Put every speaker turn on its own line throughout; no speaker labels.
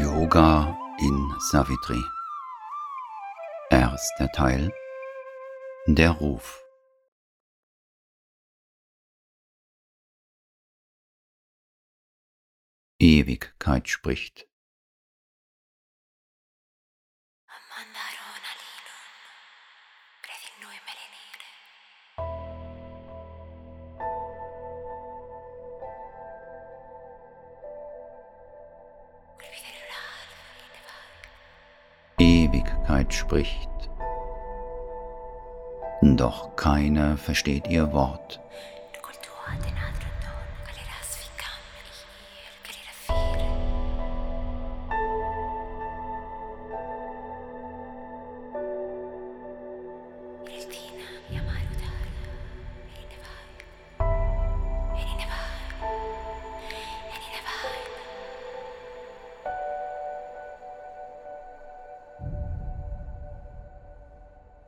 Yoga in Savitri. Erster Teil Der Ruf. Ewigkeit spricht. Ewigkeit spricht. Doch keiner versteht ihr Wort.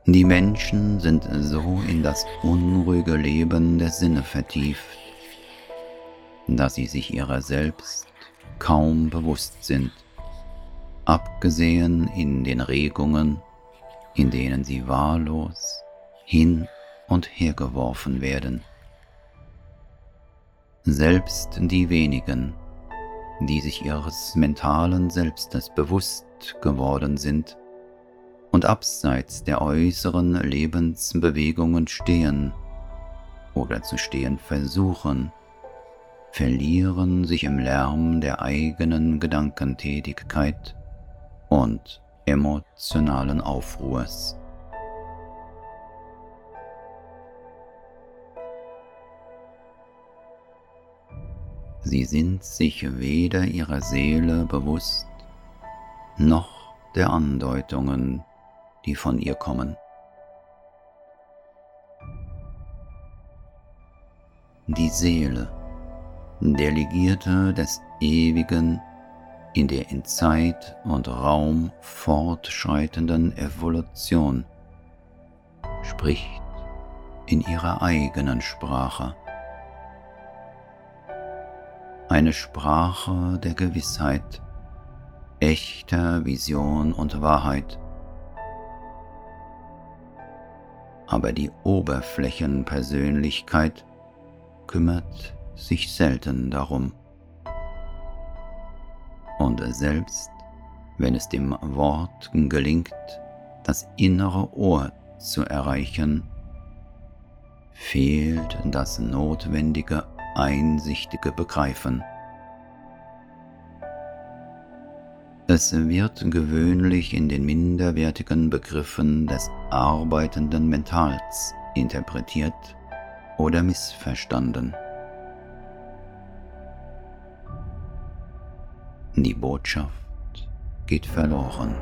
Die Menschen sind so in das unruhige Leben der Sinne vertieft, dass sie sich ihrer selbst kaum bewusst sind, abgesehen in den Regungen, in denen sie wahllos hin und her geworfen werden. Selbst die wenigen, die sich ihres mentalen Selbstes bewusst geworden sind, und abseits der äußeren Lebensbewegungen stehen oder zu stehen versuchen, verlieren sich im Lärm der eigenen Gedankentätigkeit und emotionalen Aufruhrs. Sie sind sich weder ihrer Seele bewusst, noch der Andeutungen, die von ihr kommen. Die Seele, der Legierte des Ewigen, in der in Zeit und Raum fortschreitenden Evolution, spricht in ihrer eigenen Sprache. Eine Sprache der Gewissheit, echter Vision und Wahrheit, aber die Oberflächenpersönlichkeit kümmert sich selten darum. Und selbst wenn es dem Wort gelingt, das innere Ohr zu erreichen, fehlt das notwendige einsichtige Begreifen. Es wird gewöhnlich in den minderwertigen Begriffen des arbeitenden Mentals interpretiert oder missverstanden. Die Botschaft geht verloren.